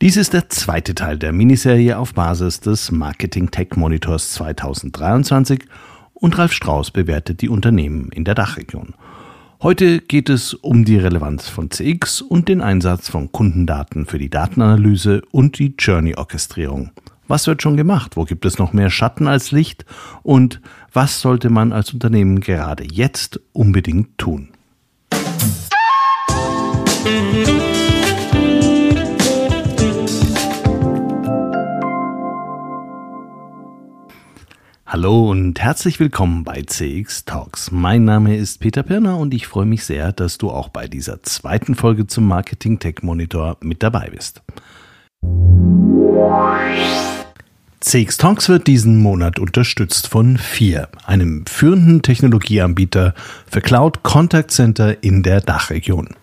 Dies ist der zweite Teil der Miniserie auf Basis des Marketing Tech Monitors 2023 und Ralf Strauß bewertet die Unternehmen in der Dachregion. Heute geht es um die Relevanz von CX und den Einsatz von Kundendaten für die Datenanalyse und die Journey-Orchestrierung. Was wird schon gemacht? Wo gibt es noch mehr Schatten als Licht? Und was sollte man als Unternehmen gerade jetzt unbedingt tun? Musik Hallo und herzlich willkommen bei CX Talks. Mein Name ist Peter Pirner und ich freue mich sehr, dass du auch bei dieser zweiten Folge zum Marketing Tech Monitor mit dabei bist. CX Talks wird diesen Monat unterstützt von FIR, einem führenden Technologieanbieter für Cloud Contact Center in der Dachregion.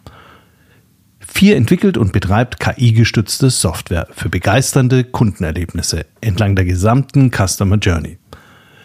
FIR entwickelt und betreibt KI-gestützte Software für begeisternde Kundenerlebnisse entlang der gesamten Customer Journey.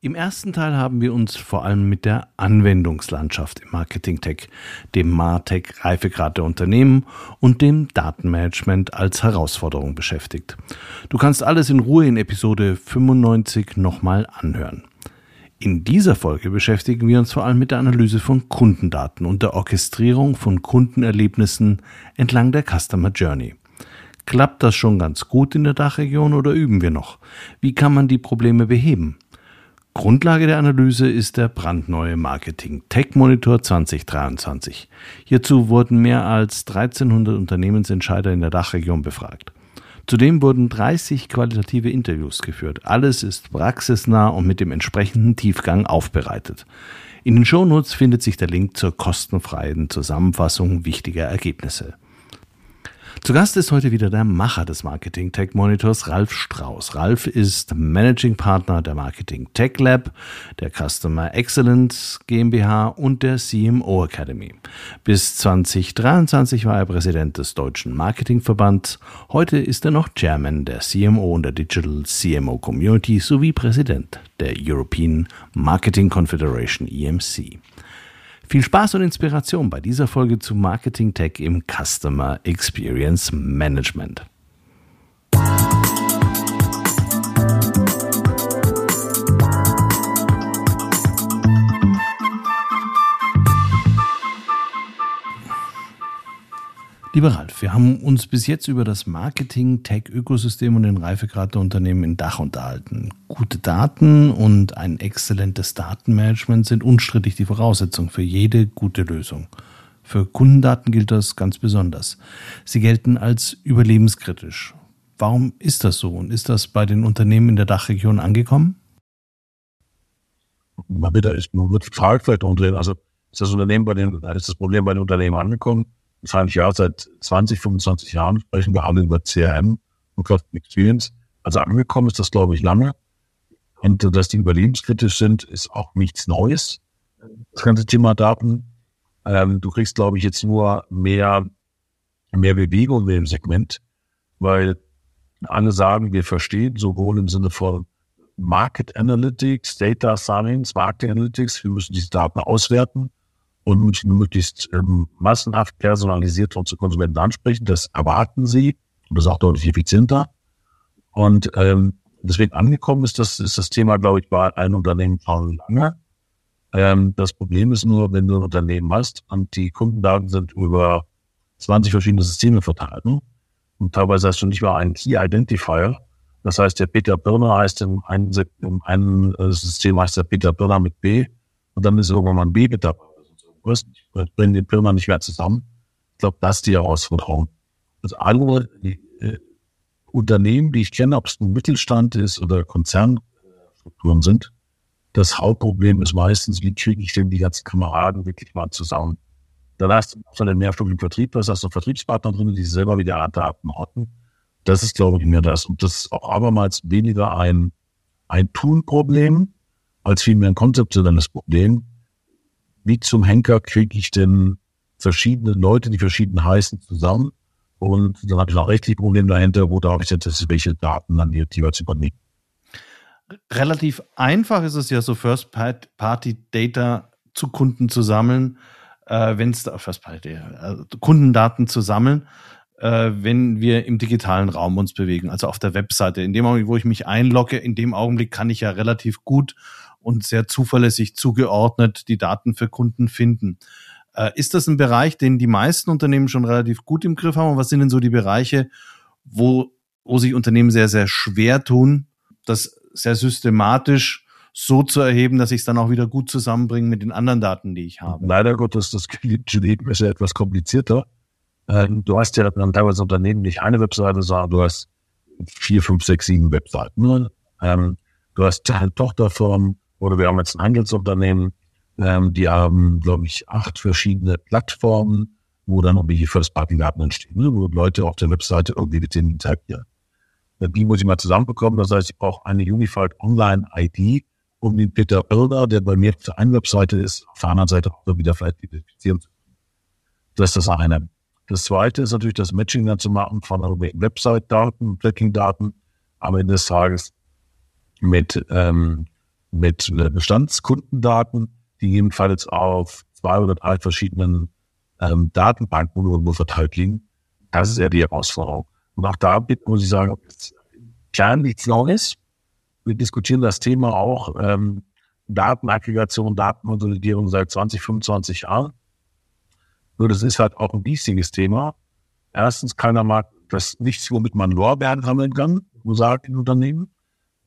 Im ersten Teil haben wir uns vor allem mit der Anwendungslandschaft im Marketing Tech, dem Martech Reifegrad der Unternehmen und dem Datenmanagement als Herausforderung beschäftigt. Du kannst alles in Ruhe in Episode 95 nochmal anhören. In dieser Folge beschäftigen wir uns vor allem mit der Analyse von Kundendaten und der Orchestrierung von Kundenerlebnissen entlang der Customer Journey. Klappt das schon ganz gut in der Dachregion oder üben wir noch? Wie kann man die Probleme beheben? Grundlage der Analyse ist der brandneue Marketing Tech Monitor 2023. Hierzu wurden mehr als 1300 Unternehmensentscheider in der Dachregion befragt. Zudem wurden 30 qualitative Interviews geführt. Alles ist praxisnah und mit dem entsprechenden Tiefgang aufbereitet. In den Shownotes findet sich der Link zur kostenfreien Zusammenfassung wichtiger Ergebnisse. Zu Gast ist heute wieder der Macher des Marketing Tech Monitors, Ralf Strauß. Ralf ist Managing Partner der Marketing Tech Lab, der Customer Excellence GmbH und der CMO Academy. Bis 2023 war er Präsident des Deutschen Marketingverbands. Heute ist er noch Chairman der CMO und der Digital CMO Community sowie Präsident der European Marketing Confederation EMC. Viel Spaß und Inspiration bei dieser Folge zu Marketing Tech im Customer Experience Management. Lieber Ralf, wir haben uns bis jetzt über das Marketing, Tech-Ökosystem und den Reifegrad der Unternehmen in Dach unterhalten. Gute Daten und ein exzellentes Datenmanagement sind unstrittig die Voraussetzung für jede gute Lösung. Für Kundendaten gilt das ganz besonders. Sie gelten als überlebenskritisch. Warum ist das so und ist das bei den Unternehmen in der Dachregion angekommen? Bitte, ist, man wird Frage vielleicht umdrehen. Also ist das Unternehmen bei den, ist das Problem bei den Unternehmen angekommen? Wahrscheinlich ja seit 20, 25 Jahren sprechen wir alle über CRM und Customer Experience. Also angekommen ist das, glaube ich, lange. Und dass die überlebenskritisch sind, ist auch nichts Neues. Das ganze Thema Daten. Ähm, du kriegst, glaube ich, jetzt nur mehr, mehr Bewegung in dem Segment, weil alle sagen, wir verstehen sowohl im Sinne von Market Analytics, Data Science, Market Analytics, wir müssen diese Daten auswerten und möglichst ähm, massenhaft personalisiert unsere Konsumenten ansprechen. Das erwarten sie und das ist auch deutlich effizienter. Und ähm, deswegen angekommen ist das, ist das Thema, glaube ich, bei allen Unternehmen schon lange. Ähm, das Problem ist nur, wenn du ein Unternehmen hast und die Kundendaten sind über 20 verschiedene Systeme verteilt. Und teilweise hast du nicht mal einen Key Identifier. Das heißt, der Peter Birner heißt im einen, im einen äh, System heißt der Peter Birner mit B und dann ist irgendwann mal ein B mit dabei wirst, bringen die Firma nicht mehr zusammen. Ich glaube, das ist die Herausforderung. Also andere die, äh, Unternehmen, die ich kenne, ob es ein Mittelstand ist oder Konzernstrukturen sind, das Hauptproblem ist meistens, wie kriege ich denn die ganzen Kameraden wirklich mal zusammen? Dann hast du schon den mehrstufigen Vertrieb, da hast du Vertriebspartner drin, die selber wieder Daten hatten. Das ist, glaube ich, mir das. Und das ist auch abermals weniger ein, ein Tun-Problem als vielmehr ein konzeptionelles Problem. Wie zum Henker kriege ich denn verschiedene Leute, die verschieden heißen, zusammen? Und dann habe ich noch rechtlich Problem dahinter, wo darf ich jetzt welche Daten dann jeweils übernehmen? Relativ einfach ist es ja so First-Party-Data zu Kunden zu sammeln, äh, wenn es First-Party, äh, Kundendaten zu sammeln, äh, wenn wir im digitalen Raum uns bewegen, also auf der Webseite. In dem Augenblick, wo ich mich einlogge, in dem Augenblick kann ich ja relativ gut und sehr zuverlässig zugeordnet die Daten für Kunden finden. Äh, ist das ein Bereich, den die meisten Unternehmen schon relativ gut im Griff haben? Und was sind denn so die Bereiche, wo, wo sich Unternehmen sehr, sehr schwer tun, das sehr systematisch so zu erheben, dass ich es dann auch wieder gut zusammenbringe mit den anderen Daten, die ich habe? Leider Gottes, das Leben ist ja etwas komplizierter. Ähm, du hast ja dann teilweise Unternehmen nicht eine Webseite, sondern du hast vier, fünf, sechs, sieben Webseiten. Ähm, du hast Tochterfirmen, oder wir haben jetzt ein Handelsunternehmen, ähm, die haben, glaube ich, acht verschiedene Plattformen, wo dann irgendwelche First-Party-Daten entstehen, ne? wo Leute auf der Webseite irgendwie mit denen interagieren. Die muss ich mal zusammenbekommen. Das heißt, ich brauche eine Unified Online-ID, um den Peter Bilder, der bei mir für eine Webseite ist, auf der anderen Seite auch wieder vielleicht identifizieren zu können. Das ist das eine. Das zweite ist natürlich das Matching dann zu machen von Website-Daten, Tracking-Daten, aber in des Tages mit ähm, mit äh, Bestandskundendaten, die jedenfalls auf zwei oder drei verschiedenen ähm, Datenbanken irgendwo verteilt liegen. Das ist eher die Herausforderung. Und auch da muss ich sagen, klar nichts Neues. Wir diskutieren das Thema auch ähm, Datenaggregation, Datenkonsolidierung seit 20, 25 Jahren. Nur das ist halt auch ein riesiges Thema. Erstens, keiner mag das nichts, womit man Lorbeeren sammeln kann, wo sagt ein Unternehmen.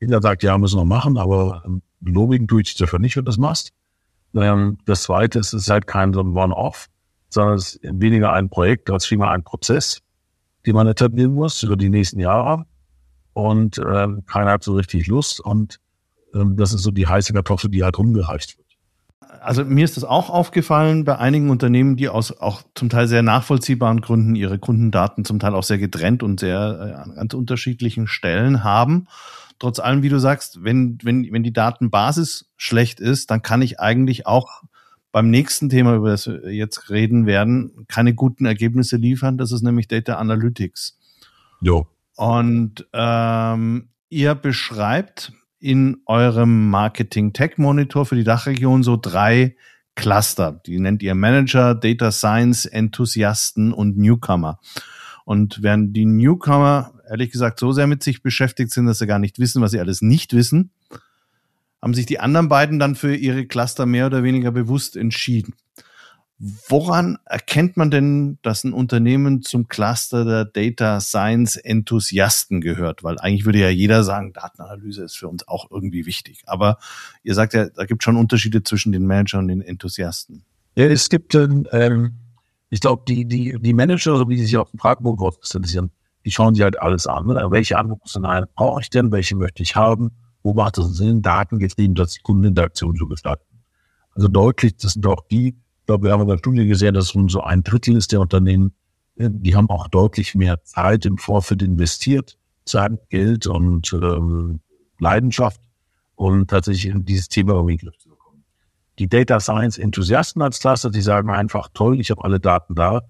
Jeder sagt, ja, müssen wir machen, aber ähm, lobigen tue ich dich dafür nicht, wenn du das machst. Ähm, das zweite ist, es ist halt kein so ein One-Off, sondern es ist weniger ein Projekt als vielmehr ein Prozess, den man etablieren muss über die nächsten Jahre. Und ähm, keiner hat so richtig Lust. Und ähm, das ist so die heiße Kartoffel, die halt rumgereicht wird. Also mir ist das auch aufgefallen bei einigen Unternehmen, die aus auch zum Teil sehr nachvollziehbaren Gründen ihre Kundendaten zum Teil auch sehr getrennt und sehr äh, an ganz unterschiedlichen Stellen haben trotz allem, wie du sagst, wenn, wenn, wenn die Datenbasis schlecht ist, dann kann ich eigentlich auch beim nächsten Thema, über das wir jetzt reden werden, keine guten Ergebnisse liefern. Das ist nämlich Data Analytics. Jo. Und ähm, ihr beschreibt in eurem Marketing Tech Monitor für die Dachregion so drei Cluster. Die nennt ihr Manager, Data Science, Enthusiasten und Newcomer. Und während die Newcomer ehrlich gesagt so sehr mit sich beschäftigt sind, dass sie gar nicht wissen, was sie alles nicht wissen, haben sich die anderen beiden dann für ihre Cluster mehr oder weniger bewusst entschieden. Woran erkennt man denn, dass ein Unternehmen zum Cluster der Data Science Enthusiasten gehört? Weil eigentlich würde ja jeder sagen, Datenanalyse ist für uns auch irgendwie wichtig. Aber ihr sagt ja, da gibt es schon Unterschiede zwischen den Managern und den Enthusiasten. Ja, es gibt, ähm, ich glaube, die, die, die Manager, wie sie sich auf dem Fragebogen kristallisieren, die schauen sich halt alles an. Ne? Welche Anrufszenarien brauche ich denn? Welche möchte ich haben? Wo macht es Sinn, Daten getrieben, dass die Kundeninteraktion zu gestalten? Also deutlich, das sind auch die, ich glaube, wir haben in der Studie gesehen, dass es so ein Drittel ist der Unternehmen, äh, die haben auch deutlich mehr Zeit im Vorfeld investiert, Zeit, Geld und ähm, Leidenschaft, um tatsächlich in dieses Thema irgendwie zu. Die Data Science Enthusiasten als Cluster, die sagen einfach, toll, ich habe alle Daten da,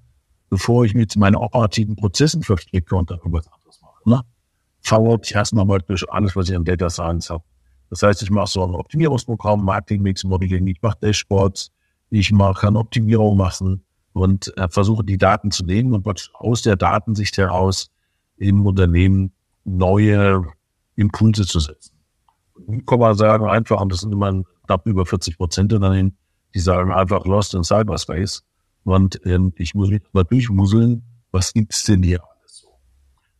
bevor ich mit meinen operativen Prozessen verstricke und dann irgendwas anderes mache. Ne? Verwort ich erstmal mal durch alles, was ich an Data Science habe. Das heißt, ich mache so ein Optimierungsprogramm, Marketing Mix Modeling, ich mache Dashboards, ich mache kann Optimierung machen und äh, versuche die Daten zu nehmen und aus der Datensicht heraus im Unternehmen neue Impulse zu setzen. Ich kann man sagen, einfach, und das sind immer knapp über 40 Prozent Unternehmen, die sagen einfach Lost in Cyberspace. Und ähm, ich muss mich mal durchmuseln, was gibt's denn hier alles so?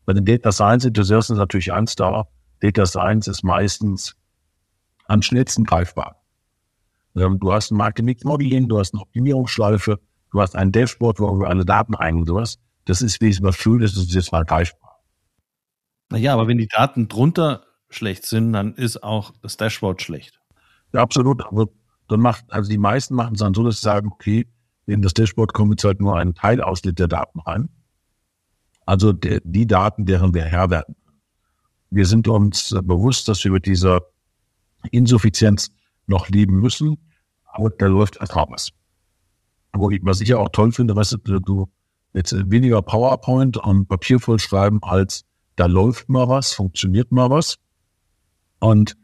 Bei den Data Science Enthusiasten ist natürlich eins da. Data Science ist meistens am schnellsten greifbar. Ähm, du hast ein Market Mix Modeling, du hast eine Optimierungsschleife, du hast ein Dashboard, wo du alle Daten ein und sowas. Das ist wesentlich schön, das ist jetzt mal greifbar. Naja, aber wenn die Daten drunter schlecht sind, dann ist auch das Dashboard schlecht. Ja, absolut. Aber dann macht, also die meisten machen es dann so, dass sie sagen, okay, in das Dashboard kommt jetzt halt nur ein Teilausschnitt der Daten rein. Also der, die Daten, deren wir Herr werden. Wir sind uns bewusst, dass wir mit dieser Insuffizienz noch leben müssen, aber da läuft erst was. Was ich ja auch toll finde, weißt du, du jetzt weniger PowerPoint und Papier vollschreiben, als da läuft mal was, funktioniert mal was. Und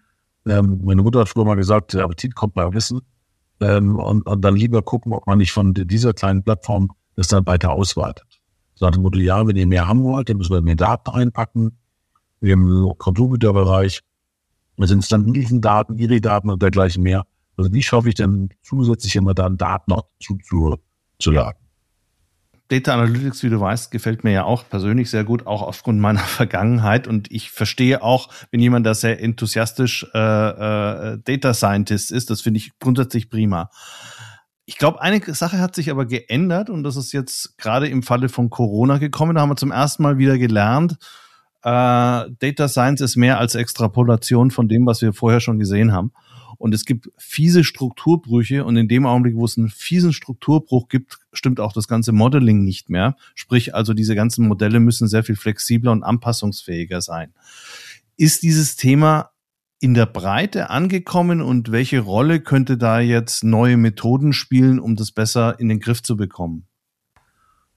ähm, meine Mutter hat früher mal gesagt, der Appetit kommt beim Wissen. Ähm, und, und dann lieber gucken, ob man nicht von dieser kleinen Plattform das dann weiter ausweitet. So nach dem Motto, ja, wenn ihr mehr haben wollt, dann müssen wir mehr Daten einpacken. Im Computerbereich sind es dann Daten, ihre Daten und dergleichen mehr. Also wie schaffe ich denn zusätzlich immer dann Daten noch zuzuladen? Data Analytics, wie du weißt, gefällt mir ja auch persönlich sehr gut, auch aufgrund meiner Vergangenheit. Und ich verstehe auch, wenn jemand da sehr enthusiastisch äh, äh, Data Scientist ist, das finde ich grundsätzlich prima. Ich glaube, eine Sache hat sich aber geändert und das ist jetzt gerade im Falle von Corona gekommen. Da haben wir zum ersten Mal wieder gelernt, äh, Data Science ist mehr als Extrapolation von dem, was wir vorher schon gesehen haben. Und es gibt fiese Strukturbrüche und in dem Augenblick, wo es einen fiesen Strukturbruch gibt, stimmt auch das ganze Modeling nicht mehr. Sprich, also diese ganzen Modelle müssen sehr viel flexibler und anpassungsfähiger sein. Ist dieses Thema in der Breite angekommen und welche Rolle könnte da jetzt neue Methoden spielen, um das besser in den Griff zu bekommen?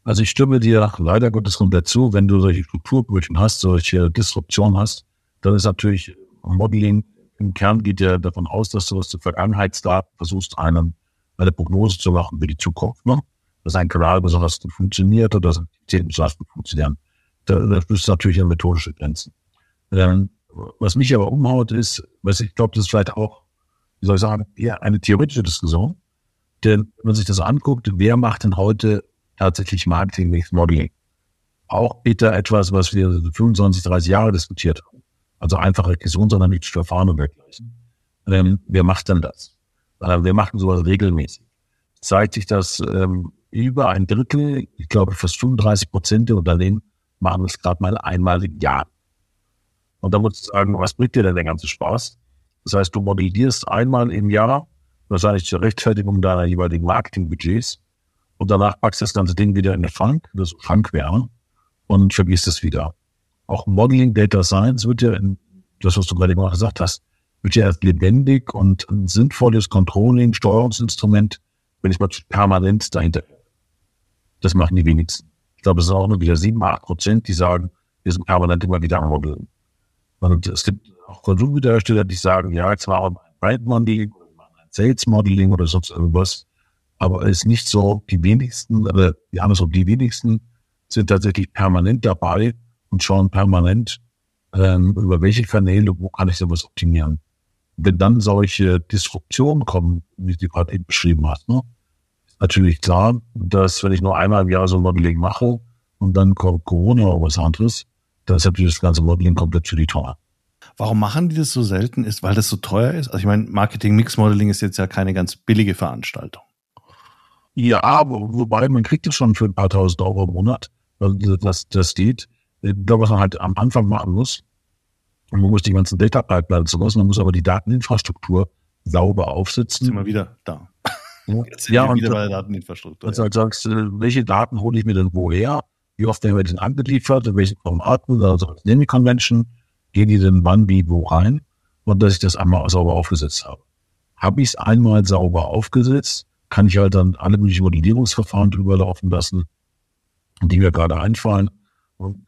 Also ich stimme dir leider Gottes komplett zu, wenn du solche Strukturbrüche hast, solche Disruption hast, dann ist natürlich Modeling im Kern geht ja davon aus, dass du aus der Vergangenheitsdaten versuchst, einen, eine Prognose zu machen für die Zukunft. Ne? Dass ein Kanal besonders gut funktioniert oder dass Aktivitäten besonders gut funktionieren. Da, da stößt natürlich an methodische Grenzen. Ähm, was mich aber umhaut ist, was ich glaube, das ist vielleicht auch, wie soll ich sagen, eher eine theoretische Diskussion. Denn wenn man sich das anguckt, wer macht denn heute tatsächlich Marketing mit Modeling? Auch bitte etwas, was wir 25, 30 Jahre diskutiert haben. Also einfache regressionsanalytische Verfahren und dergleichen. Ähm, wer macht denn das? Äh, wir machen sowas regelmäßig. Zeigt sich, dass ähm, über ein Drittel, ich glaube fast 35 Prozent der Unternehmen machen es gerade mal einmal im Jahr. Und da muss ich sagen, was bringt dir denn der ganze Spaß? Das heißt, du modellierst einmal im Jahr, wahrscheinlich zur Rechtfertigung deiner jeweiligen Marketingbudgets, und danach packst du das ganze Ding wieder in den Funk, das Funk wäre, und vergisst es wieder auch Modeling, Data Science wird ja, in, das, was du gerade gesagt hast, wird ja erst lebendig und ein sinnvolles Controlling, Steuerungsinstrument, wenn ich mal permanent dahinter. Das machen die wenigsten. Ich glaube, es sind auch nur wieder sieben, acht Prozent, die sagen, wir sind permanent immer wieder am Modeln. Und es gibt auch Konsumgüterhersteller, die sagen, ja, jetzt machen wir ein Brand Modeling oder ein Sales Modeling oder sonst irgendwas. Aber es ist nicht so, die wenigsten, aber die andersrum, die wenigsten sind tatsächlich permanent dabei und schauen permanent, ähm, über welche Kanäle, wo kann ich sowas optimieren. Wenn dann solche Disruptionen kommen, wie du gerade eben beschrieben hast, ne, ist natürlich klar, dass wenn ich nur einmal im Jahr so ein Modeling mache und dann kommt Corona oder was anderes, dann ist natürlich das ganze Modeling komplett für die Tonne. Warum machen die das so selten? Ist, weil das so teuer ist? Also ich meine, Marketing Mix Modeling ist jetzt ja keine ganz billige Veranstaltung. Ja, aber wobei man kriegt es schon für ein paar tausend Euro im Monat. Also das, das geht. Ich glaube, was man halt am Anfang machen muss, man muss die ganzen Data Pipelines sowas, man muss aber die Dateninfrastruktur sauber aufsetzen. Jetzt sind wir wieder da. Jetzt sind ja, wir wieder bei der Dateninfrastruktur. Also halt sagst, welche Daten hole ich mir denn woher? Wie oft werden wir denn angeliefert? In welchen Formaten? Also als Naming Convention gehen die denn wann, wie, wo rein? Und dass ich das einmal sauber aufgesetzt habe. Habe ich es einmal sauber aufgesetzt, kann ich halt dann alle möglichen Modellierungsverfahren drüber laufen lassen, die mir gerade einfallen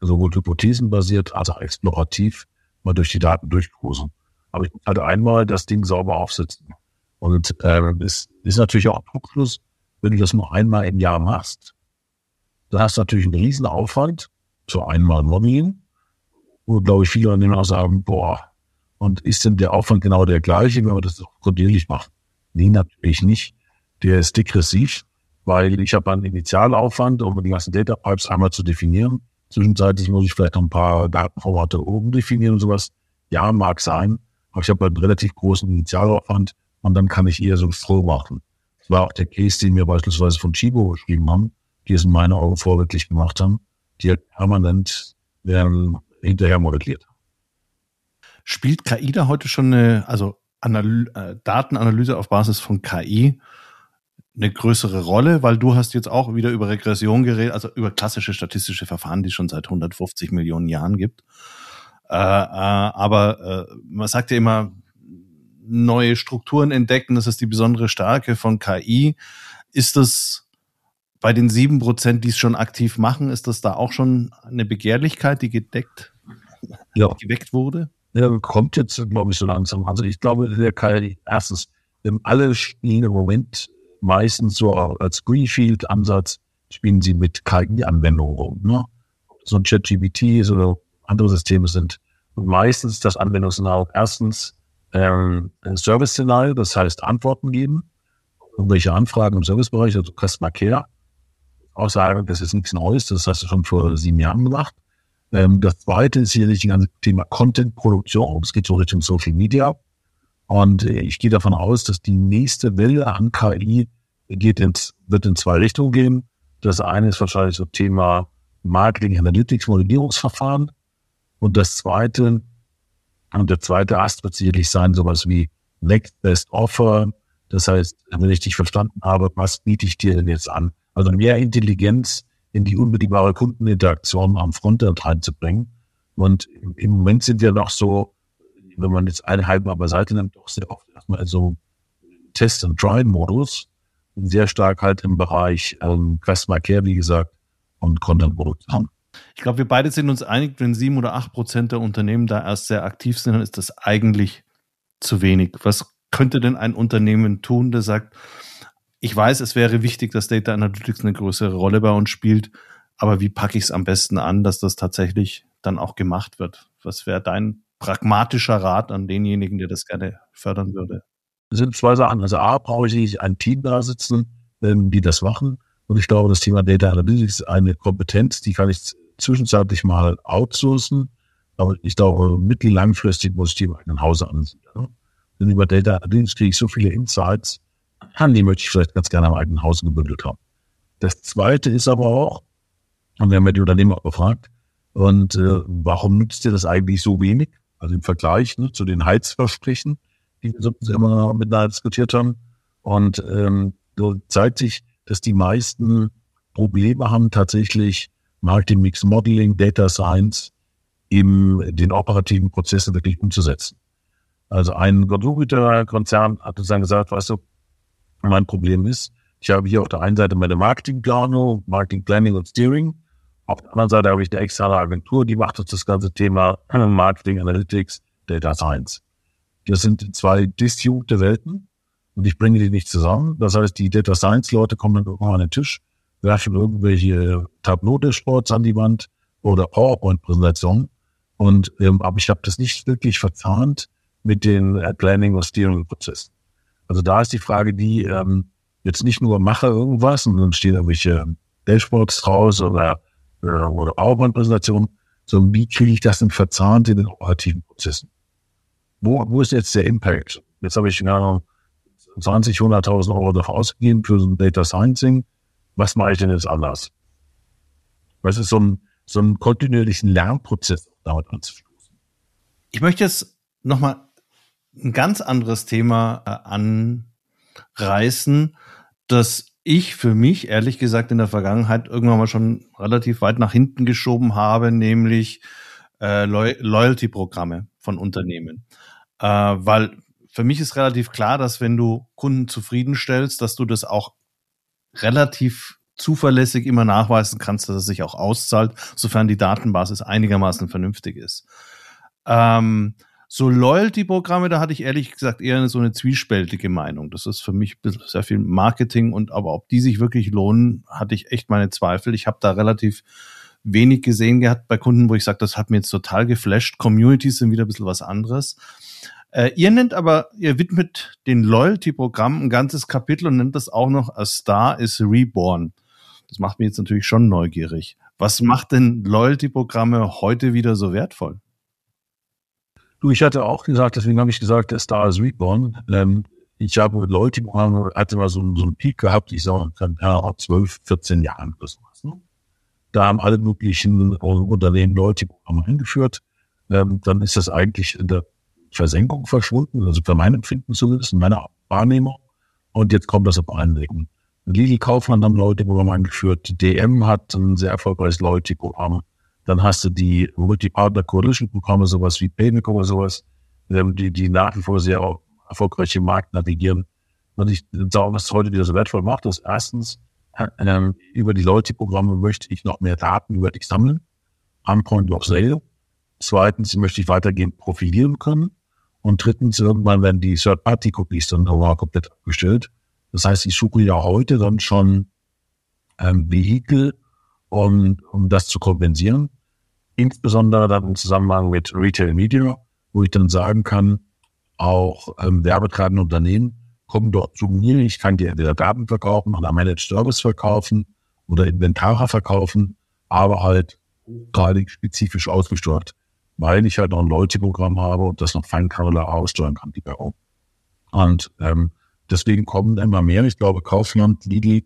sowohl hypothesenbasiert als auch explorativ mal durch die Daten durchcruisen. Aber ich muss halt einmal das Ding sauber aufsetzen. Und äh, es ist natürlich auch Druckschluss, wenn du das nur einmal im Jahr machst, dann hast du natürlich einen riesen Aufwand zu einmal Modeling, wo, glaube ich, viele Unternehmen auch sagen, boah, und ist denn der Aufwand genau der gleiche, wenn wir das kontinuierlich machen? Nee, natürlich nicht. Der ist degressiv, weil ich habe einen Initialaufwand, um die ganzen Data Pipes einmal zu definieren. Zwischenzeitlich muss ich vielleicht noch ein paar Datenformate oben definieren und sowas. Ja, mag sein. Aber ich habe einen relativ großen Initialaufwand und dann kann ich eher so Flow machen. Das war auch der Case, den wir beispielsweise von Chibo geschrieben haben, die es in meinen Augen vorwirklich gemacht haben, die halt permanent ähm, hinterher modelliert. Spielt KI da heute schon eine, also Analy äh, Datenanalyse auf Basis von KI eine größere Rolle, weil du hast jetzt auch wieder über Regression geredet, also über klassische statistische Verfahren, die es schon seit 150 Millionen Jahren gibt. Äh, äh, aber äh, man sagt ja immer, neue Strukturen entdecken, das ist die besondere Stärke von KI. Ist das bei den sieben Prozent, die es schon aktiv machen, ist das da auch schon eine Begehrlichkeit, die gedeckt, ja. geweckt wurde? Ja, kommt jetzt, glaube ich, so langsam. Also ich glaube, der KI, erstens, alle spielen im Moment meistens so als Greenfield-Ansatz, spielen sie mit KI-Anwendungen rum. Ne? So ein ChatGPT oder andere Systeme sind. Meistens das Anwendungsszenario erstens ähm, Service-Szenario, das heißt Antworten geben, irgendwelche Anfragen im Servicebereich, also Customer Care. Auch sagen, das ist nichts Neues, das hast du schon vor sieben Jahren gemacht. Ähm, das zweite ist hier das ganze Thema Content-Produktion. Es geht so Richtung Social Media. Und äh, ich gehe davon aus, dass die nächste Welle an KI geht ins, wird in zwei Richtungen gehen. Das eine ist wahrscheinlich so Thema Marketing Analytics, Modellierungsverfahren. Und das zweite, und der zweite Ast wird sicherlich sein, sowas wie Next Best Offer. Das heißt, wenn ich dich verstanden habe, was biete ich dir denn jetzt an? Also mehr Intelligenz in die unmittelbare Kundeninteraktion am Frontend reinzubringen. Und im Moment sind wir noch so, wenn man jetzt eine halbe Mal beiseite nimmt, doch sehr oft erstmal so Test- and Try-Modus. Sehr stark halt im Bereich ähm, Customer wie gesagt, und Content-Produktion. Ich glaube, wir beide sind uns einig, wenn sieben oder acht Prozent der Unternehmen da erst sehr aktiv sind, dann ist das eigentlich zu wenig. Was könnte denn ein Unternehmen tun, der sagt, ich weiß, es wäre wichtig, dass Data Analytics eine größere Rolle bei uns spielt, aber wie packe ich es am besten an, dass das tatsächlich dann auch gemacht wird? Was wäre dein pragmatischer Rat an denjenigen, der das gerne fördern würde? Es sind zwei Sachen. Also A, brauche ich nicht ein Team da sitzen, ähm, die das machen. Und ich glaube, das Thema Data Analytics ist eine Kompetenz, die kann ich zwischenzeitlich mal outsourcen. Aber ich glaube, mittel-langfristig muss ich die im eigenen Hause ansiedeln. Denn über Data Analytics kriege ich so viele Insights, die möchte ich vielleicht ganz gerne am eigenen Haus gebündelt haben. Das Zweite ist aber auch, und wir haben ja die Unternehmer auch gefragt, und äh, warum nützt ihr das eigentlich so wenig? Also im Vergleich ne, zu den Heizversprechen, die wir sonst immer miteinander diskutiert haben. Und ähm, so zeigt sich, dass die meisten Probleme haben, tatsächlich Marketing Mix Modeling, Data Science in den operativen Prozessen wirklich umzusetzen. Also ein Konzern hat uns dann gesagt, weißt du, mein Problem ist, ich habe hier auf der einen Seite meine Marketingplanung, Marketing Planning und Steering. Auf der anderen Seite habe ich eine externe Agentur, die macht uns das ganze Thema Marketing Analytics, Data Science. Das sind zwei disjunkte Welten und ich bringe die nicht zusammen. Das heißt, die Data Science Leute kommen dann irgendwann an den Tisch, werfen irgendwelche Tableau-Dashboards an die Wand oder PowerPoint-Präsentationen. Und ähm, aber ich habe das nicht wirklich verzahnt mit den Planning und Steering-Prozessen. Also da ist die Frage, die ähm, jetzt nicht nur mache irgendwas und dann stehen irgendwelche Dashboards draus oder, äh, oder PowerPoint-Präsentationen, sondern wie kriege ich das denn verzahnt in den operativen Prozessen? Wo, wo ist jetzt der Impact? Jetzt habe ich ja, 20, 100.000 Euro dafür ausgegeben für so ein Data Sciencing. Was mache ich denn jetzt anders? Was ist so ein, so einen kontinuierlichen Lernprozess damit anzustoßen? Ich möchte jetzt nochmal ein ganz anderes Thema äh, anreißen, das ich für mich ehrlich gesagt in der Vergangenheit irgendwann mal schon relativ weit nach hinten geschoben habe, nämlich äh, Loyalty-Programme von Unternehmen. Äh, weil für mich ist relativ klar, dass wenn du Kunden zufriedenstellst, dass du das auch relativ zuverlässig immer nachweisen kannst, dass es sich auch auszahlt, sofern die Datenbasis einigermaßen vernünftig ist. Ähm, so Loyalty-Programme, da hatte ich ehrlich gesagt eher so eine zwiespältige Meinung. Das ist für mich sehr viel Marketing und aber ob die sich wirklich lohnen, hatte ich echt meine Zweifel. Ich habe da relativ wenig gesehen gehabt bei Kunden, wo ich sage, das hat mir jetzt total geflasht. Communities sind wieder ein bisschen was anderes. Äh, ihr nennt aber, ihr widmet den Loyalty-Programm ein ganzes Kapitel und nennt das auch noch A Star is Reborn. Das macht mich jetzt natürlich schon neugierig. Was macht denn Loyalty-Programme heute wieder so wertvoll? Du, ich hatte auch gesagt, deswegen habe ich gesagt, der Star is Reborn. Ähm, ich habe Leute, hatte mal so, so einen Peak gehabt, ich sage ja, 12, 14 Jahren oder sowas. Ne? Da haben alle möglichen Unternehmen Loyalty-Programme eingeführt. Ähm, dann ist das eigentlich in der Versenkung verschwunden, also für mein Empfinden zumindest, in meiner Wahrnehmung. Und jetzt kommt das auf allen Wegen. Lidl Kaufmann haben Loyalty-Programm eingeführt, DM hat ein sehr erfolgreiches Loyalty-Programm. Dann hast du die Multi-Partner Coalition-Programme, sowas wie Paymic oder sowas, ähm, die, die nach wie vor sehr erfolgreich im Markt navigieren. Und ich sage, was heute wieder so wertvoll macht, ist erstens, ähm, über die Loyalty-Programme möchte ich noch mehr Daten über dich sammeln, am Point of Sale. Zweitens möchte ich weitergehend profilieren können. Und drittens, irgendwann werden die Third-Party-Cookies dann auch komplett abgestellt. Das heißt, ich suche ja heute dann schon ähm, Vehikel, um, um das zu kompensieren. Insbesondere dann im Zusammenhang mit Retail Media, wo ich dann sagen kann, auch ähm, werbetreibende Unternehmen kommen dort zu mir. Ich kann dir entweder Daten verkaufen oder Managed Service verkaufen oder Inventare verkaufen, aber halt gerade spezifisch ausgesteuert, weil ich halt noch ein Loyalty-Programm habe und das noch feingranular aussteuern kann, die Werbung. Und ähm, deswegen kommen immer mehr. Ich glaube, Kaufland, Lidl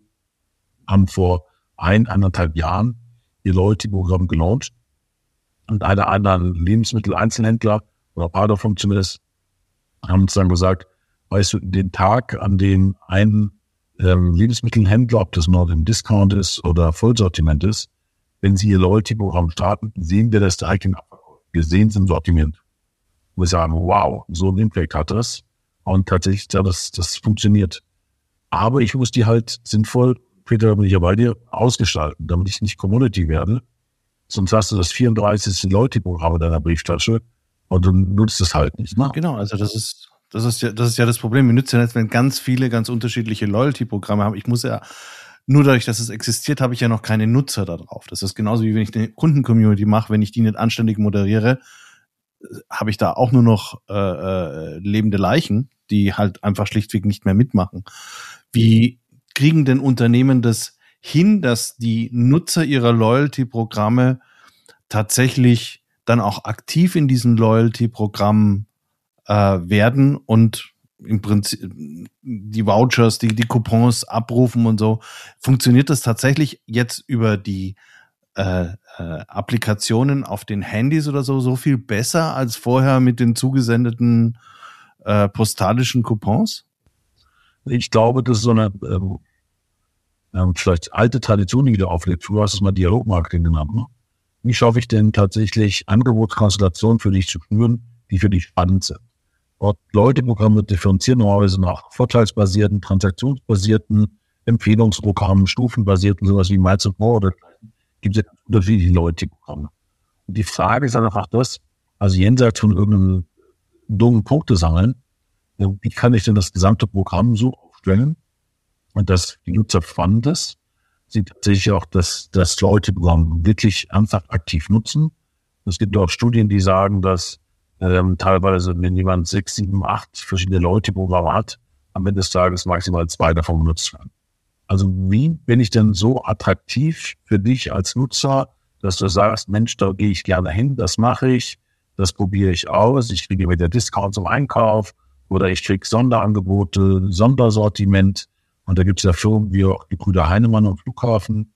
haben vor ein, anderthalb Jahren ihr Loyalty-Programm gelauncht und alle anderen Lebensmitteleinzelhändler oder paar davon zumindest haben uns dann gesagt, weißt du, den Tag, an dem ein ähm, Lebensmittelhändler, ob das noch im Discount ist oder Vollsortiment ist, wenn sie ihr Loyalty-Programm starten, sehen wir das direkt in. Wir sehen es im Sortiment. Und wir sagen, wow, so ein Impact hat das. Und tatsächlich, ja, das, das funktioniert. Aber ich muss die halt sinnvoll, Peter, bin ich ja bei dir, ausgestalten, damit ich nicht Community werde. Sonst hast du das 34. Loyalty-Programm in deiner Brieftasche und du nutzt es halt nicht. Ne? Genau, also das ist, das ist ja, das ist ja das Problem. Wir nutzen jetzt, wenn ganz viele ganz unterschiedliche Loyalty-Programme haben. Ich muss ja nur dadurch, dass es existiert, habe ich ja noch keine Nutzer da drauf. Das ist genauso wie wenn ich eine Kunden-Community mache, wenn ich die nicht anständig moderiere, habe ich da auch nur noch äh, äh, lebende Leichen, die halt einfach schlichtweg nicht mehr mitmachen. Wie kriegen denn Unternehmen das hin, dass die Nutzer ihrer Loyalty-Programme tatsächlich dann auch aktiv in diesen Loyalty-Programmen äh, werden und im Prinzip die Vouchers, die, die Coupons abrufen und so. Funktioniert das tatsächlich jetzt über die äh, äh, Applikationen auf den Handys oder so so viel besser als vorher mit den zugesendeten äh, postalischen Coupons? Ich glaube, das ist so eine ähm, ähm, vielleicht alte Tradition, die wieder auflebt. Du hast es mal Dialogmarketing genannt. Ne? Wie schaffe ich denn tatsächlich Angebotskonstellationen für dich zu führen, die für dich spannend sind? Dort Leute-Programme differenzieren normalerweise nach vorteilsbasierten, transaktionsbasierten, Empfehlungsprogrammen, stufenbasierten, sowas wie Miles and More oder gibt es ja unterschiedliche Leute-Programme. Und die Frage ist einfach das, also jenseits von irgendeinem dummen Punkte sammeln, wie kann ich denn das gesamte Programm so aufstellen und das die Nutzer spannend ist, sie tatsächlich auch das, das Leute-Programm wirklich ernsthaft aktiv nutzen. Es gibt auch Studien, die sagen, dass ähm, teilweise, wenn jemand sechs, sieben, acht verschiedene Leute Programme hat, am Ende des Tages maximal zwei davon genutzt werden. Also wie bin ich denn so attraktiv für dich als Nutzer, dass du sagst, Mensch, da gehe ich gerne hin, das mache ich, das probiere ich aus, ich kriege wieder Discounts zum Einkauf oder ich kriege Sonderangebote, Sondersortiment. Und da gibt es ja Firmen wie auch die Brüder Heinemann am Flughafen,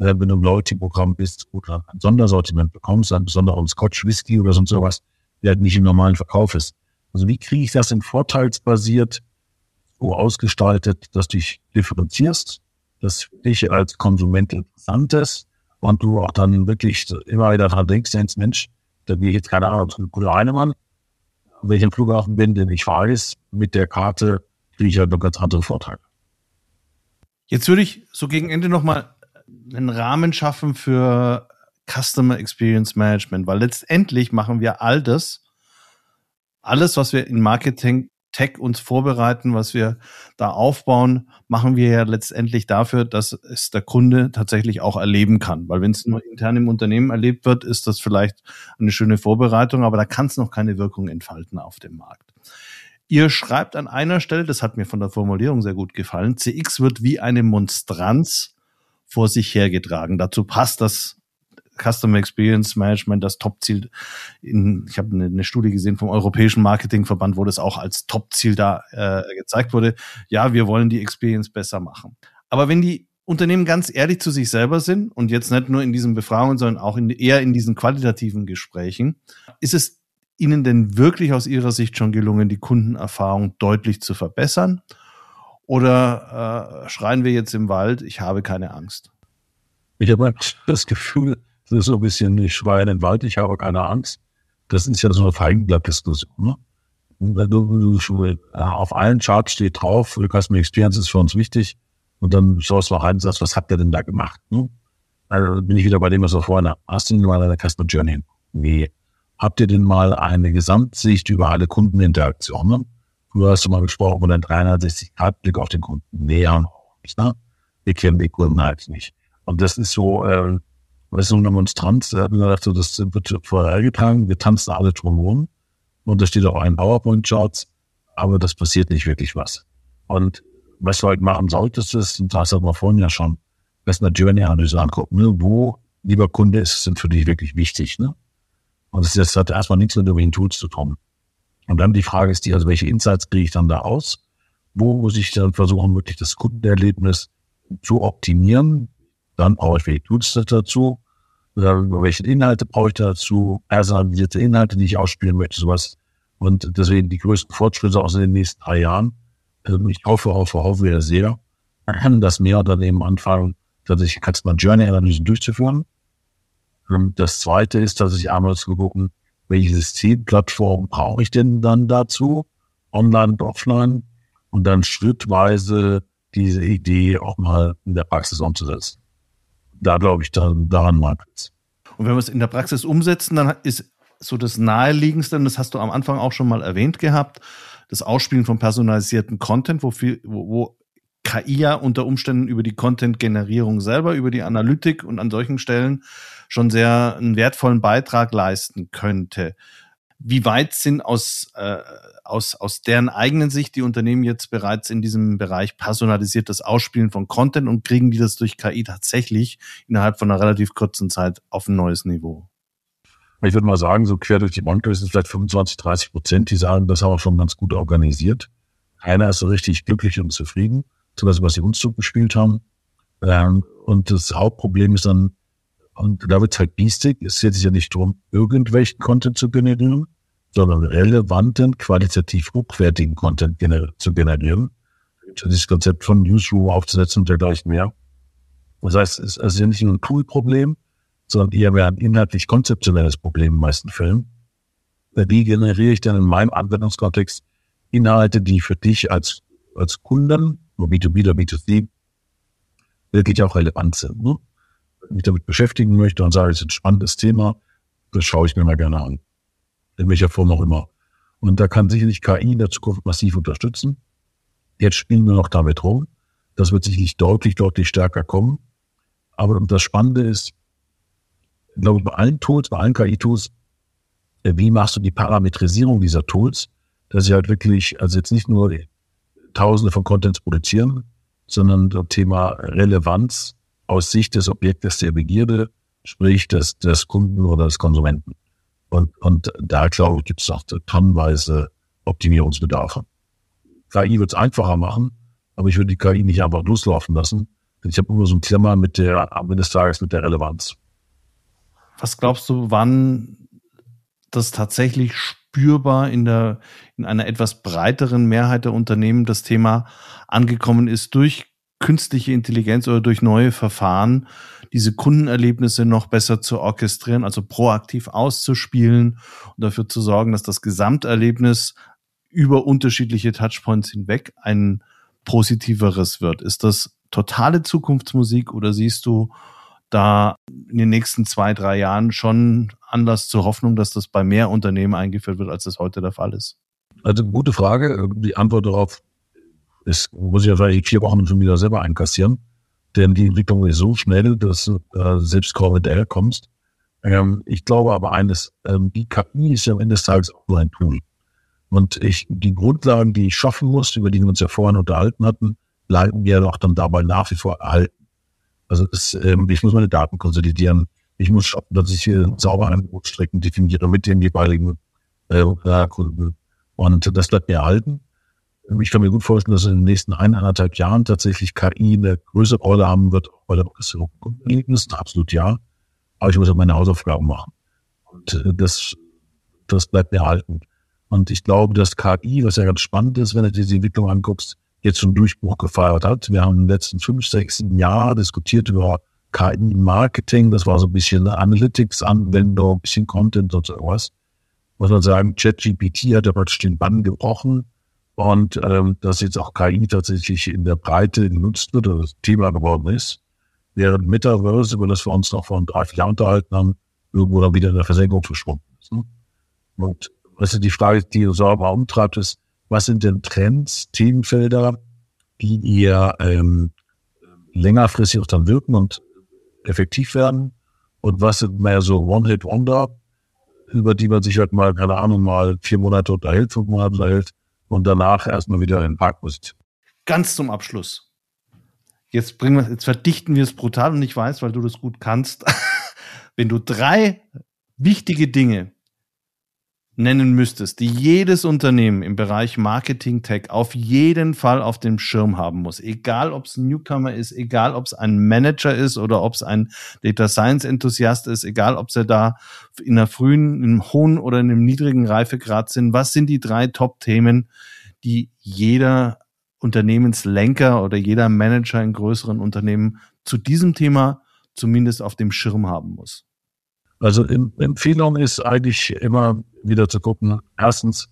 äh, wenn du im Loyalty-Programm bist oder ein Sondersortiment bekommst, ein besonderer Scotch Whisky oder sonst sowas, der nicht im normalen Verkauf ist. Also wie kriege ich das in vorteilsbasiert so ausgestaltet, dass du dich differenzierst, dass dich als Konsument interessant ist und du auch dann wirklich immer wieder dran denkst, Mensch, da gehe ich jetzt keine Ahnung zum Bruder Heinemann, wenn ich im Flughafen bin, den ich weiß, mit der Karte kriege ich halt noch ganz andere Vorteile. Jetzt würde ich so gegen Ende nochmal einen Rahmen schaffen für Customer Experience Management, weil letztendlich machen wir all das, alles, was wir in Marketing Tech uns vorbereiten, was wir da aufbauen, machen wir ja letztendlich dafür, dass es der Kunde tatsächlich auch erleben kann. Weil wenn es nur intern im Unternehmen erlebt wird, ist das vielleicht eine schöne Vorbereitung, aber da kann es noch keine Wirkung entfalten auf dem Markt. Ihr schreibt an einer Stelle, das hat mir von der Formulierung sehr gut gefallen, CX wird wie eine Monstranz vor sich hergetragen. Dazu passt das Customer Experience Management das Topziel. In, ich habe eine, eine Studie gesehen vom Europäischen Marketingverband, wo das auch als Topziel da äh, gezeigt wurde. Ja, wir wollen die Experience besser machen. Aber wenn die Unternehmen ganz ehrlich zu sich selber sind und jetzt nicht nur in diesen Befragungen, sondern auch in, eher in diesen qualitativen Gesprächen, ist es Ihnen denn wirklich aus Ihrer Sicht schon gelungen, die Kundenerfahrung deutlich zu verbessern? Oder äh, schreien wir jetzt im Wald, ich habe keine Angst? Ich habe das Gefühl, das ist so ein bisschen, ich schreie in den Wald, ich habe keine Angst. Das ist ja so eine Feigenblatt-Diskussion. Ne? Du, du, äh, auf allen Charts steht drauf, Customer Experience ist für uns wichtig. Und dann schaust du rein und sagst, was habt ihr denn da gemacht? Ne? Also bin ich wieder bei dem, was wir vorhin hast du denn mal eine Customer Journey? Wie habt ihr denn mal eine Gesamtsicht über alle Kundeninteraktionen? Du hast du mal gesprochen von einem 360-Grad-Blick auf den Kunden. Näher nicht, ne? Wir kennen die Kunden halt nicht. Und das ist so, äh, weißt du, eine Monstranz, da hat mir gedacht, so, das wird vorhergetragen, wir tanzen alle drumherum. Und da steht auch ein PowerPoint-Charts, aber das passiert nicht wirklich was. Und was du halt machen solltest, ist, und das hatten wir vorhin ja schon, erst eine Journey-Analyse angucken. Ne? Wo, lieber Kunde, ist sind für dich wirklich wichtig. Ne? Und das, das hat erstmal nichts mit irgendwelchen Tools zu tun. Und dann die Frage ist die, also welche Insights kriege ich dann da aus? Wo muss ich dann versuchen, wirklich das Kundenerlebnis zu optimieren? Dann brauche ich welche Tools dazu. Welche Inhalte brauche ich dazu? Personalisierte Inhalte, die ich ausspielen möchte, sowas. Und deswegen die größten Fortschritte aus den nächsten drei Jahren. Ähm, ich hoffe, hoffe, hoffe sehr, dass mehr Unternehmen anfangen, tatsächlich Customer Journey Analysen durchzuführen. Ähm, das zweite ist, dass ich einmal zu gucken, welche Systemplattform brauche ich denn dann dazu, online und offline, und dann schrittweise diese Idee auch mal in der Praxis umzusetzen. Da glaube ich, dann, daran mag es. Und wenn wir es in der Praxis umsetzen, dann ist so das Naheliegendste, und das hast du am Anfang auch schon mal erwähnt gehabt, das Ausspielen von personalisierten Content, wo, viel, wo, wo KI ja unter Umständen über die Content-Generierung selber, über die Analytik und an solchen Stellen schon sehr einen wertvollen Beitrag leisten könnte. Wie weit sind aus, äh, aus, aus deren eigenen Sicht die Unternehmen jetzt bereits in diesem Bereich personalisiertes Ausspielen von Content und kriegen die das durch KI tatsächlich innerhalb von einer relativ kurzen Zeit auf ein neues Niveau? Ich würde mal sagen, so quer durch die Bank es vielleicht 25, 30 Prozent, die sagen, das haben wir schon ganz gut organisiert. Keiner ist so richtig glücklich und zufrieden zumindest was sie uns zugespielt haben. Ähm, und das Hauptproblem ist dann, und da wird es halt biestig, es geht sich ja nicht darum, irgendwelchen Content zu generieren, sondern relevanten, qualitativ hochwertigen Content gener zu generieren. Das Konzept von Newsroom aufzusetzen und dergleichen mehr. Das heißt, es ist ja nicht nur ein Tool-Problem, sondern eher mehr ein inhaltlich konzeptionelles Problem in meisten Fällen. Wie generiere ich dann in meinem Anwendungskontext Inhalte, die für dich als, als Kunden B2B oder B2C, wirklich auch relevant sind. Ne? Mich damit beschäftigen möchte und sage, es ist ein spannendes Thema, das schaue ich mir mal gerne an. In welcher Form auch immer. Und da kann sicherlich KI in der Zukunft massiv unterstützen. Jetzt spielen wir noch damit rum. Das wird sicherlich deutlich, deutlich stärker kommen. Aber das Spannende ist, ich glaube, bei allen Tools, bei allen KI-Tools, äh, wie machst du die Parametrisierung dieser Tools, dass sie halt wirklich, also jetzt nicht nur Tausende von Contents produzieren, sondern das Thema Relevanz aus Sicht des Objektes der Begierde, sprich des, des Kunden oder des Konsumenten. Und, und da, glaube ich, gibt es auch tonnenweise Optimierungsbedarfe. KI wird es einfacher machen, aber ich würde die KI nicht einfach loslaufen lassen. Denn ich habe immer so ein Klammer mit der, am Ende des Tages mit der Relevanz. Was glaubst du, wann das tatsächlich spürbar in der, in einer etwas breiteren Mehrheit der Unternehmen das Thema angekommen ist durch künstliche Intelligenz oder durch neue Verfahren, diese Kundenerlebnisse noch besser zu orchestrieren, also proaktiv auszuspielen und dafür zu sorgen, dass das Gesamterlebnis über unterschiedliche Touchpoints hinweg ein positiveres wird. Ist das totale Zukunftsmusik oder siehst du da in den nächsten zwei, drei Jahren schon Anlass zur Hoffnung, dass das bei mehr Unternehmen eingeführt wird, als das heute der Fall ist? Also gute Frage. Die Antwort darauf ist, muss ich ja vielleicht vier Wochen schon wieder selber einkassieren. Denn die Entwicklung ist so schnell, dass du äh, selbst hinterher kommst. Ähm, ich glaube aber eines, ähm, die KI ist ja am Ende des Tages auch nur ein Tool. Und ich, die Grundlagen, die ich schaffen muss, über die wir uns ja vorhin unterhalten hatten, bleiben mir doch dann dabei nach wie vor erhalten. Also das, ähm, ich muss meine Daten konsolidieren. Ich muss schauen, dass ich hier sauber Angebotsstrecken definiere mit den jeweiligen äh, Kunden. Und das bleibt mir erhalten. Ich kann mir gut vorstellen, dass in den nächsten eineinhalb Jahren tatsächlich KI eine größere Rolle haben wird bei der Orchestrierung von Kundenerlebnissen. Absolut ja. Aber ich muss auch meine Hausaufgaben machen. Und äh, das, das bleibt mir erhalten. Und ich glaube, dass KI, was ja ganz spannend ist, wenn du dir die Entwicklung anguckst, jetzt schon Durchbruch gefeiert hat. Wir haben den letzten fünf, sechs Jahren diskutiert über KI-Marketing. Das war so ein bisschen Analytics-Anwendung, ein bisschen Content und sowas. Muss man sagen, ChatGPT hat ja praktisch den Bann gebrochen und ähm, dass jetzt auch KI tatsächlich in der Breite genutzt wird oder das Thema geworden ist. Während Metaverse, über das wir uns noch vor drei, vier Jahren unterhalten haben, irgendwo dann wieder in der Versenkung verschwunden ist. Ne? Und was ist die Frage, die uns auch umtreibt, ist, was sind denn Trends, Themenfelder, die ihr ähm, längerfristig auch dann wirken und effektiv werden? Und was sind mehr so One-Hit-Wonder, über die man sich halt mal, keine Ahnung, mal vier Monate unterhält, fünf Monate unterhält und danach erstmal wieder in den Park muss. Ganz zum Abschluss. Jetzt bringen wir, jetzt verdichten wir es brutal und ich weiß, weil du das gut kannst. Wenn du drei wichtige Dinge nennen müsstest, die jedes Unternehmen im Bereich Marketing Tech auf jeden Fall auf dem Schirm haben muss, egal ob es ein Newcomer ist, egal ob es ein Manager ist oder ob es ein Data Science Enthusiast ist, egal ob sie da in einer frühen, im hohen oder in einem niedrigen Reifegrad sind, was sind die drei Top-Themen, die jeder Unternehmenslenker oder jeder Manager in größeren Unternehmen zu diesem Thema zumindest auf dem Schirm haben muss? Also Empfehlung ist eigentlich immer wieder zu gucken. Erstens,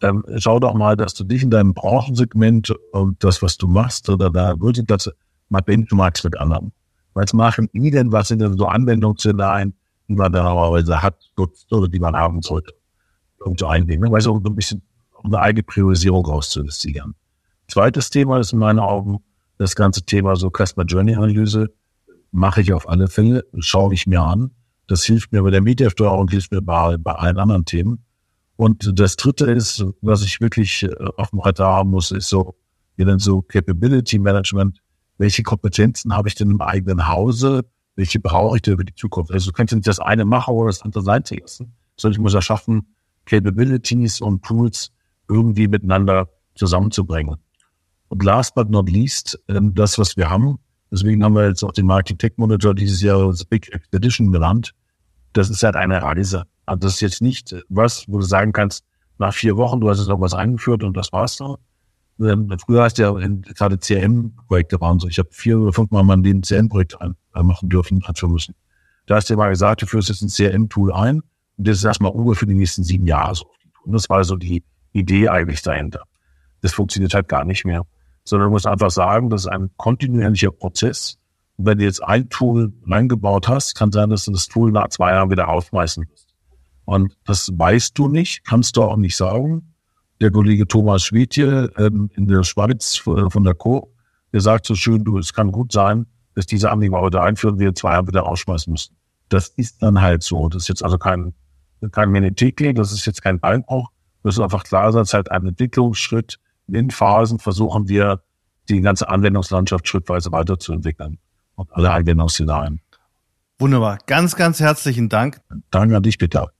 ähm, schau doch mal, dass du dich in deinem Branchensegment und das, was du machst oder da wirklich das mal benchmarkst mit anderen. Was machen die denn, was sind denn so Anwendungsszenarien, die man normalerweise hat oder die man haben sollte, um zu einnehmen. Weil es auch so ein bisschen um eine eigene Priorisierung rauszuinvestieren. Zweites Thema ist in meinen Augen das ganze Thema so Customer Journey Analyse. Mache ich auf alle Fälle, schaue ich mir an das hilft mir bei der Mediasteuerung, hilft mir bei, bei allen anderen Themen. Und das dritte ist, was ich wirklich äh, auf dem Radar haben muss, ist so, wie denn so Capability Management. Welche Kompetenzen habe ich denn im eigenen Hause? Welche brauche ich denn für die Zukunft? Also du kannst nicht das eine machen oder das andere sein lassen, sondern ich muss ja schaffen, Capabilities und Tools irgendwie miteinander zusammenzubringen. Und last but not least, ähm, das, was wir haben, Deswegen haben wir jetzt auch den Marketing Tech Monitor dieses Jahr als Big Expedition genannt. Das ist halt eine Reise. Also das ist jetzt nicht was, wo du sagen kannst, nach vier Wochen, du hast jetzt noch was eingeführt und das war's dann. Ähm, früher hast du ja gerade CRM-Projekte waren so. Ich habe vier oder fünf Mal Leben CRM-Projekt machen dürfen, einführen müssen. Da hast du ja mal gesagt, du führst jetzt ein CRM-Tool ein und das ist erstmal ungefähr für die nächsten sieben Jahre so. Und das war so die Idee eigentlich dahinter. Das funktioniert halt gar nicht mehr sondern du musst einfach sagen, das ist ein kontinuierlicher Prozess. Und wenn du jetzt ein Tool reingebaut hast, kann sein, dass du das Tool nach zwei Jahren wieder aufschmeißen wirst. Und das weißt du nicht, kannst du auch nicht sagen. Der Kollege Thomas Schwed hier ähm, in der Schweiz äh, von der Co., der sagt so schön, du, es kann gut sein, dass diese Anliegen heute einführen, wir zwei Jahre wieder rausschmeißen müssen. Das ist dann halt so. Das ist jetzt also kein, kein Menetikli, das ist jetzt kein Beinbruch. Das ist einfach klar, das ist halt ein Entwicklungsschritt, in Phasen versuchen wir, die ganze Anwendungslandschaft schrittweise weiterzuentwickeln und alle Anwendungsszenarien. Wunderbar. Ganz, ganz herzlichen Dank. Danke an dich, Peter.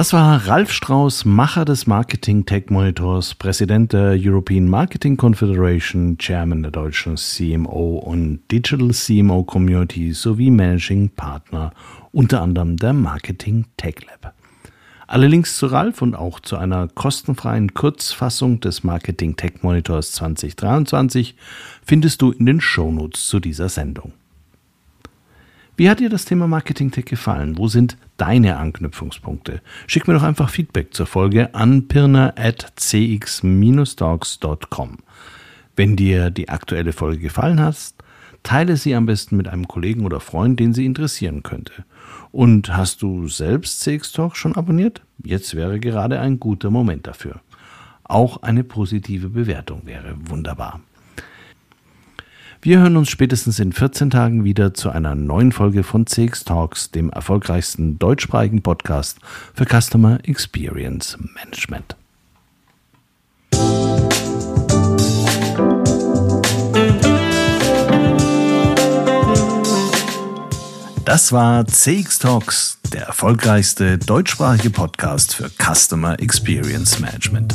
Das war Ralf Strauß, Macher des Marketing Tech Monitors, Präsident der European Marketing Confederation, Chairman der deutschen CMO und Digital CMO Community sowie Managing Partner unter anderem der Marketing Tech Lab. Alle Links zu Ralf und auch zu einer kostenfreien Kurzfassung des Marketing Tech Monitors 2023 findest du in den Shownotes zu dieser Sendung. Wie hat dir das Thema Marketing Tech gefallen? Wo sind deine Anknüpfungspunkte? Schick mir doch einfach Feedback zur Folge an pirna.cx-talks.com. Wenn dir die aktuelle Folge gefallen hat, teile sie am besten mit einem Kollegen oder Freund, den sie interessieren könnte. Und hast du selbst CX Talk schon abonniert? Jetzt wäre gerade ein guter Moment dafür. Auch eine positive Bewertung wäre wunderbar. Wir hören uns spätestens in 14 Tagen wieder zu einer neuen Folge von CX Talks, dem erfolgreichsten deutschsprachigen Podcast für Customer Experience Management. Das war CX Talks, der erfolgreichste deutschsprachige Podcast für Customer Experience Management.